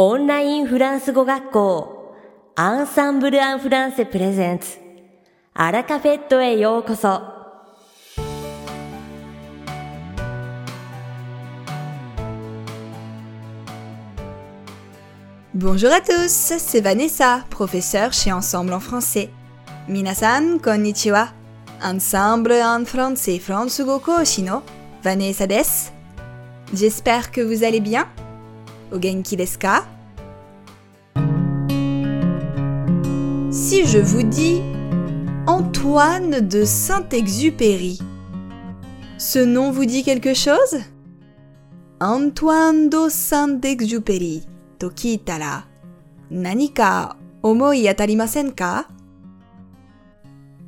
オンラインフランス語学校アンサンブル・アン・フランセプレゼンツアラカフェットへようこそ「Bonjour à tous, c'est Vanessa, professeure chez Ensemble en français. Minasan, konnichiwa. Ensemble en français, Fransugo Koshino, Vanessa des. J'espère que vous allez bien. O genki? Si je vous dis Antoine de Saint-Exupéry, ce nom vous dit quelque chose? Antoine de Saint-Exupéry to kitara nani ka? Omoi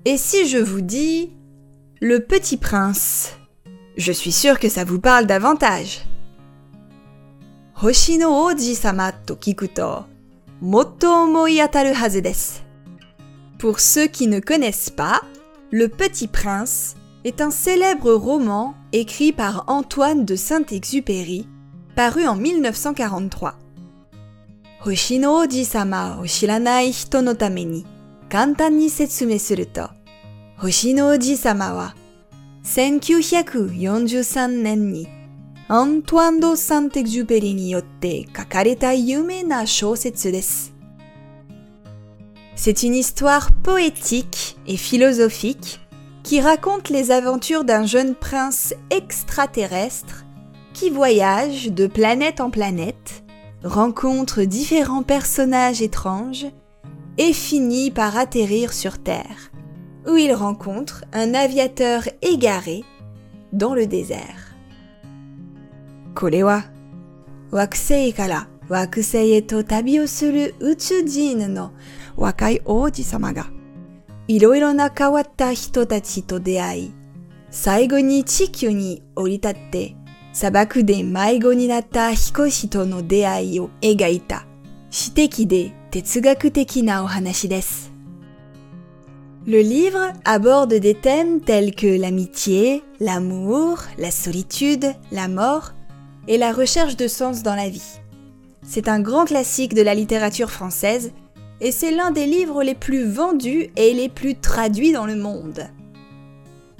Et si je vous dis Le Petit Prince Je suis sûre que ça vous parle davantage. Hoshi no Oji-sama to kikuto motto omoi ataru hazu desu. Pour ceux qui ne connaissent pas, Le Petit Prince est un célèbre roman écrit par Antoine de Saint-Exupéry, paru en 1943. Hoshi no Oji-sama o shiranai hito no tame ni kantan ni setsume suru to, Hoshi no Oji-sama wa 1943年に アントワン・ド・サンテグジュペリによって書かれた有名な小説です。C'est une histoire poétique et philosophique qui raconte les aventures d'un jeune prince extraterrestre qui voyage de planète en planète, rencontre différents personnages étranges et finit par atterrir sur Terre, où il rencontre un aviateur égaré dans le désert. これは惑星から惑星へと旅をする宇宙人の若い王子様がいろいろな変わった人たちと出会い最後に地球に降り立って砂漠で迷子になった彦士との出会いを描いた詩的で哲学的なお話です。Le livre aborde des thèmes tels que l'amitié, l'amour, la solitude, la mort et la recherche de sens dans la vie. C'est un grand classique de la littérature française et c'est l'un des livres les plus vendus et les plus traduits dans le monde.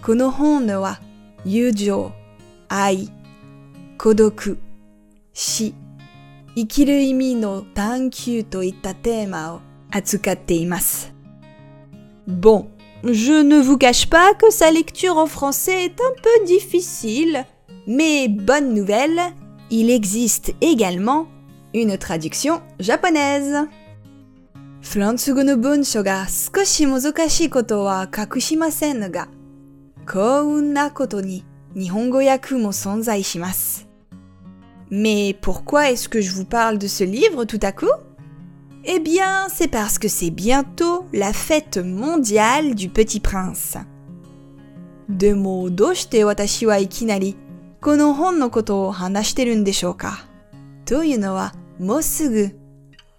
Kono hon wa yujo, ai, kodoku, shi, ikiru imi no tankyu to itta tema. Bon, je ne vous cache pas que sa lecture en français est un peu difficile, mais bonne nouvelle, il existe également une traduction japonaise. フランス語の文章が少し難しいことは隠しませんが、幸運なことに日本語訳も存在します。Mais pourquoi est-ce que je vous parle de ce livre tout à coup Eh bien, c'est parce que c'est bientôt la fête mondiale du Petit Prince. でも、どうして私はいきなり この本のことを話してるんでしょうかというのは、もうすぐ、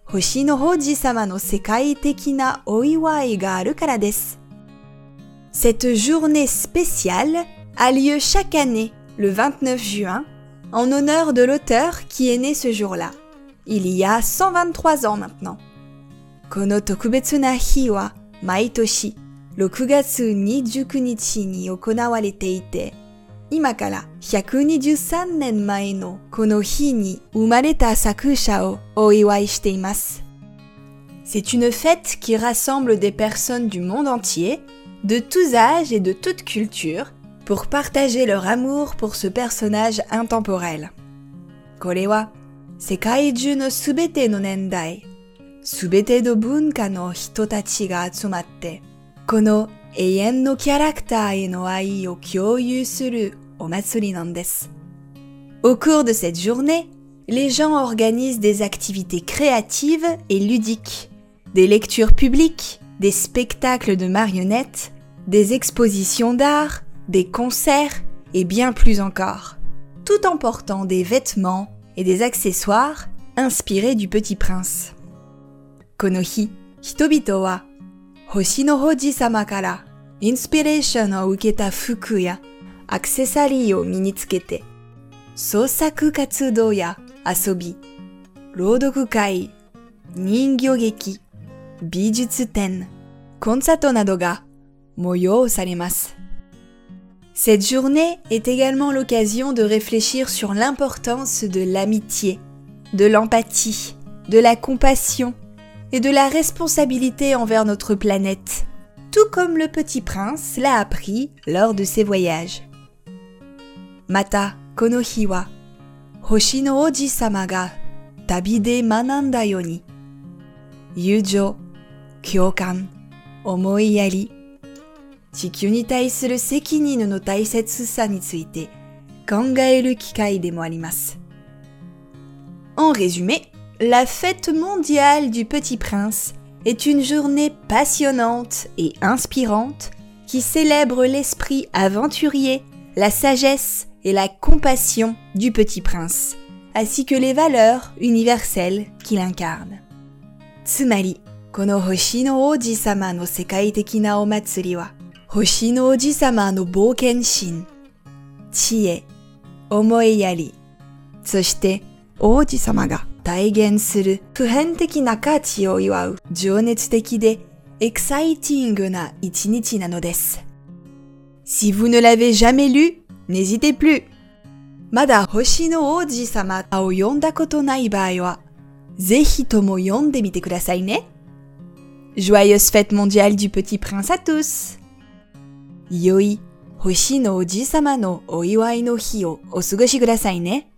星の王子様の世界的なお祝いがあるからです。Cette journée spéciale a lieu chaque année, le 29 juin, en honneur de l'auteur qui est né ce jour-là. Il y a 123 ans maintenant. この特別な日は毎年6月29日に行われていて、今から123年前のこの日に生まれた作者をお祝いしています。C'est une fête qui rassemble des personnes du monde entier, de tous âges et de toute culture, pour partager leur amour pour ce personnage intemporel. これは世界中のすべての年代、すべての文化の人たちが集まって、この永遠のキャラクターへの愛を共有する au Matsuri Nandes. Au cours de cette journée, les gens organisent des activités créatives et ludiques, des lectures publiques, des spectacles de marionnettes, des expositions d'art, des concerts et bien plus encore, tout en portant des vêtements et des accessoires inspirés du Petit Prince. Konohi, hitobito wa sama kara inspiration o uketa fuku アクセサリーを身につけて、創作活動や遊び、朗読会、人形劇、美術展、コンサートなどが催されます。Cette journée est également l'occasion de réfléchir sur l'importance de l'amitié, de l'empathie, de la compassion et de la responsabilité envers notre planète, tout comme le petit prince l'a appris lors de ses voyages. Mata, kono hi wa, hoshi no oji sama ga tabi de mananda yo ni, yujo, kyokan, omoi yari, 地球に対する責任の大切さについて考える機会でもあります。En résumé, la fête mondiale du Petit Prince est une journée passionnante et inspirante qui célèbre l'esprit aventurier, la sagesse et la compassion du Petit Prince, ainsi que les valeurs universelles qu'il incarne. つまり、この星の王子様の世界的なお祭りは、星の王子様の冒険心、知恵、思いやり、そして王子様が体現する普遍的な価値を祝う情熱的でエクサイティングな一日なのです。Si vous ne l'avez jamais lu, n'hésitez plus! まだ星の王子様を読んだことない場合は、ぜひとも読んでみてくださいね。Joyeuse fête mondiale du petit prince à tous! 良い星のおじさまのお祝いの日をお過ごしくださいね。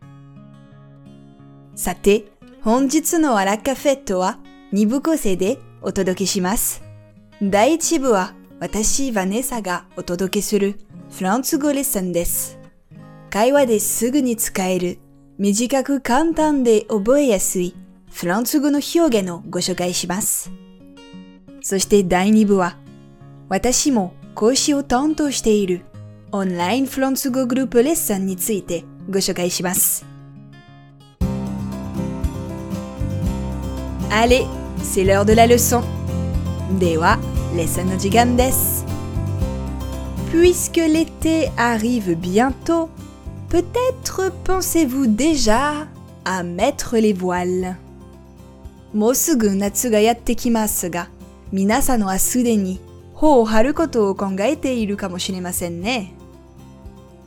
さて、本日のアラカフェットは2部構成でお届けします。第1部は私、ヴァネサがお届けするフランス語レッスンです。会話ですぐに使える短く簡単で覚えやすいフランス語の表現をご紹介します。そして第2部は私も講師を担当しているオンラインフランス語グループレッスンについてご紹介します。Allez, c'est l'heure de la leçon. では、レッスンの時間です。Puisque l'été arrive bientôt, peut-être pensez-vous déjà à mettre les voiles. もうすぐ夏がやってきますが、皆さんはすでに頬を張ることを考えているかもしれませんね。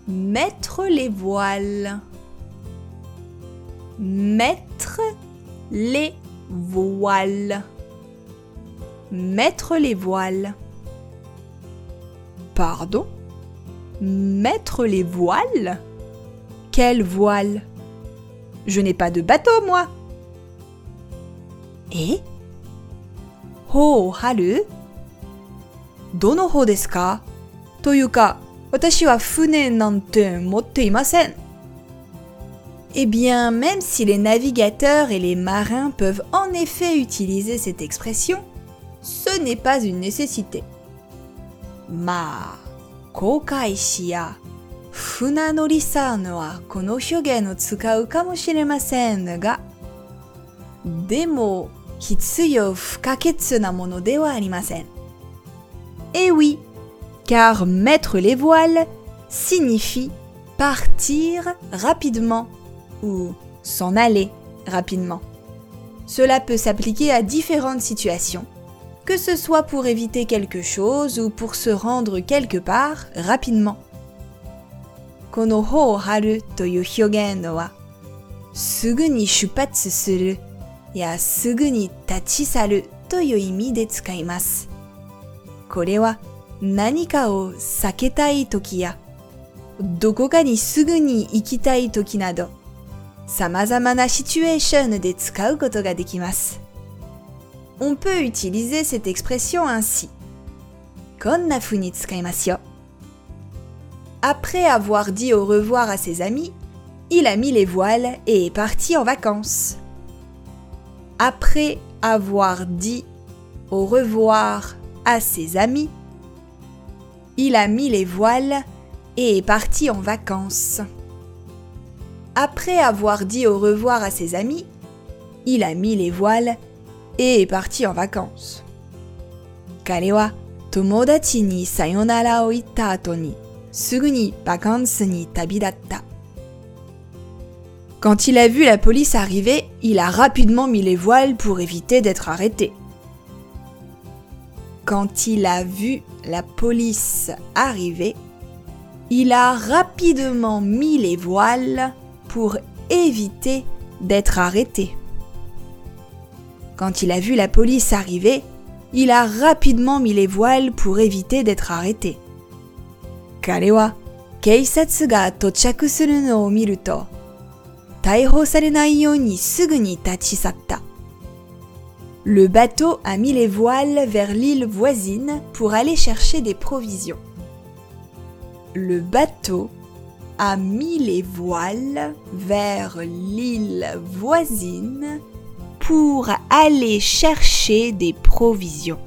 mettre les voiles. mettre les voiles. mettre les voiles. Pardon. Mettre les voiles. Quelle voile Je n'ai pas de bateau, moi. Eh Ho haru. Toyuka, watashi wa fune nante motte imasen. Eh bien, même si les navigateurs et les marins peuvent en effet utiliser cette expression, ce n'est pas une nécessité. まあ、航海士や船乗りさんはこの表現を使うかもしれませんが、でも必要不可欠なものではありません。Eh oui, car mettre les voiles signifie partir rapidement ou s'en aller rapidement. Cela peut s'appliquer à différentes situations, que ce soit pour éviter quelque chose ou pour se rendre quelque part rapidement. この頬を張るという表現は、すぐに出発するやすぐに立ち去るという意味で使います。これは何かを避けたい時や、どこかにすぐに行きたい時など、様々なシチュエーションで使うことができます。 on peut utiliser cette expression ainsi. Après avoir dit au revoir à ses amis, il a mis les voiles et est parti en vacances. Après avoir dit au revoir à ses amis, il a mis les voiles et est parti en vacances. Après avoir dit au revoir à ses amis, il a mis les voiles et est parti en vacances. Kare wa tomodachi ni sayonara o itta tabidatta. Quand il a vu la police arriver, il a rapidement mis les voiles pour éviter d'être arrêté. Quand il a vu la police arriver, il a rapidement mis les voiles pour éviter d'être arrêté. Quand il a vu la police arriver, il a rapidement mis les voiles pour éviter d'être arrêté. Karewa, Keisatsuga no o to, taiho sarenai ni. Le bateau a mis les voiles vers l'île voisine pour aller chercher des provisions. Le bateau a mis les voiles vers l'île voisine pour aller chercher des provisions.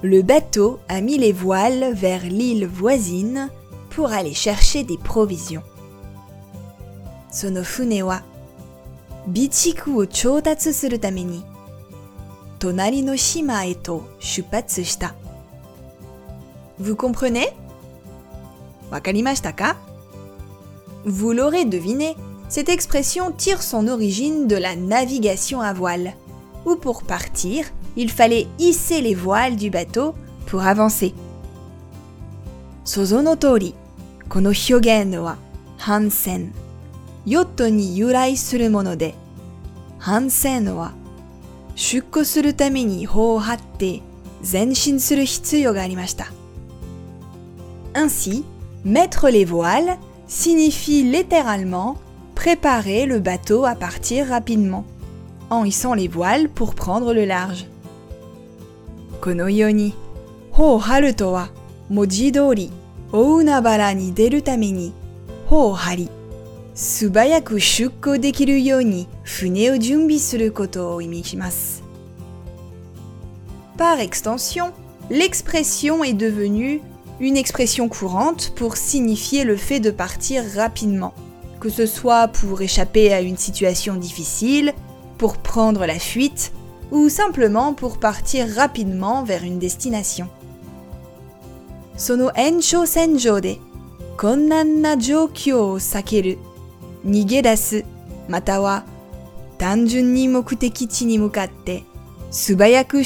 Le bateau a mis les voiles vers l'île voisine pour aller chercher des provisions. Sonofune wa bichiku o chotatsu suru Tameni. tonari no shima e shupatsu shita. Vous comprenez? Wakarimashita ka? Vous l'aurez deviné, cette expression tire son origine de la navigation à voile, où pour partir, il fallait hisser les voiles du bateau pour avancer. Sozo no tori, kono hyogen wa hansen, yotto ni yurai suru mono de, hansen wa shukko suru tame ni ho hatte zenshin suru hitsuyo ga arimashita. Ainsi, mettre les voiles signifie littéralement préparer le bateau à partir rapidement, en hissant les voiles pour prendre le large. Kono yo ni, ho haruto wa mojidori ounabara ni deru tame ni ho hari subayaku shukko dekiru yo ni fune o junbi suru koto o imishimasu. Par extension, l'expression est devenue une expression courante pour signifier le fait de partir rapidement que ce soit pour échapper à une situation difficile, pour prendre la fuite ou simplement pour partir rapidement vers une destination. Sono encho senjode, konnanna jōkyō o sakeru, ni subayaku.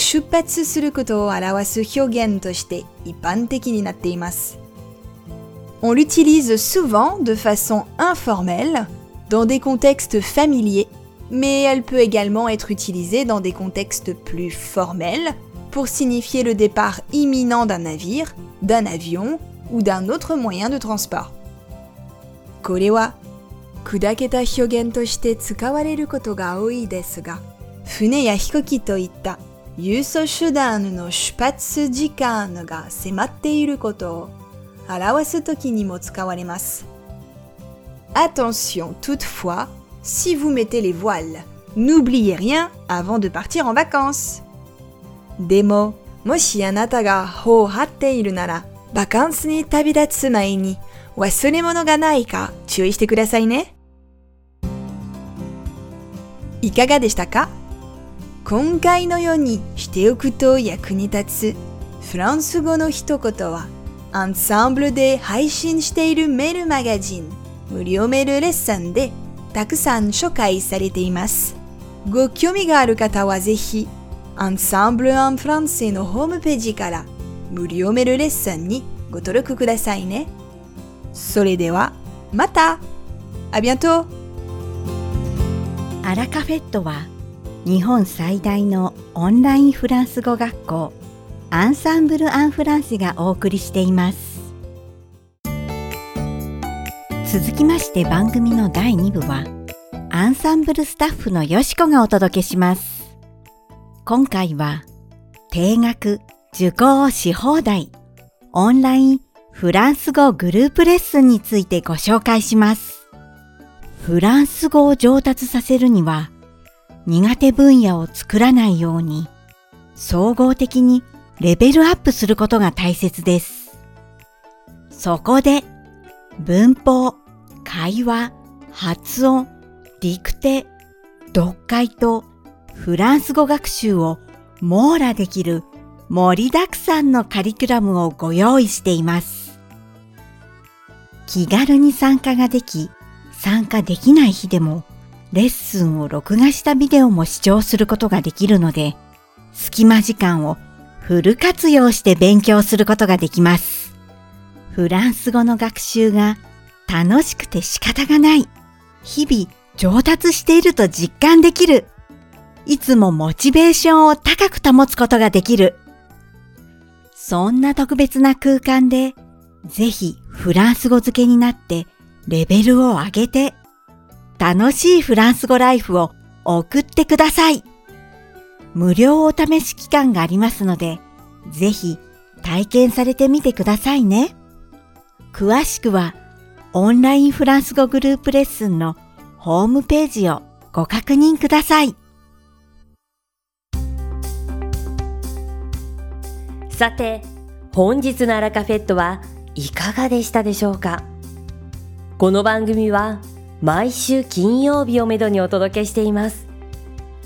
On l'utilise souvent de façon informelle dans des contextes familiers, mais elle peut également être utilisée dans des contextes plus formels pour signifier le départ imminent d'un navire, d'un avion ou d'un autre moyen de transport. これは砕けた表現として使われることが多いですが、船や飛行機といった輸送手段の出発時間が迫っていることを 表すときにも使われます。Attention toutefois, si vous mettez les voiles, n'oubliez rien avant de partir en vacances. でも、もしあなたが帆を張っているなら、バカンスに旅立つ前に忘れ物がないか注意してくださいね。いかがでしたか今回のようにしておくと役に立つフランス語の一言はアンサンブルで配信しているメールマガジン無料メールレッスンでたくさん紹介されています。ご興味がある方はぜひアンサンブル・アン・フランセのホームページから無料メールレッスンにご登録くださいね。それではまたあビアントアラカフェットは日本最大のオンラインフランス語学校アンサンブル・アン・フランセがお送りしています。続きまして番組の第2部はアンサンブルスタッフのよしこがお届けします。今回は定額受講し放題オンラインフランス語グループレッスンについてご紹介します。フランス語を上達させるには苦手分野を作らないように総合的にレベルアップすることが大切です。そこで文法、会話、発音、ディクテ、読解とフランス語学習を網羅できる盛りだくさんのカリキュラムをご用意しています。気軽に参加ができ、参加できない日でもレッスンを録画したビデオも視聴することができるので、隙間時間をフル活用して勉強することができます。フランス語の学習が楽しくて仕方がない。日々上達していると実感できる。いつもモチベーションを高く保つことができる。そんな特別な空間で、ぜひフランス語付けになってレベルを上げて楽しいフランス語ライフを送ってください。無料お試し期間がありますので、ぜひ体験されてみてくださいね。詳しくはオンラインフランス語グループレッスンのホームページをご確認ください。さて、本日のアラカフェットはいかがでしたでしょうか？この番組は毎週金曜日をめどにお届けしています。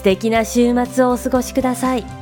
素敵な週末をお過ごしください。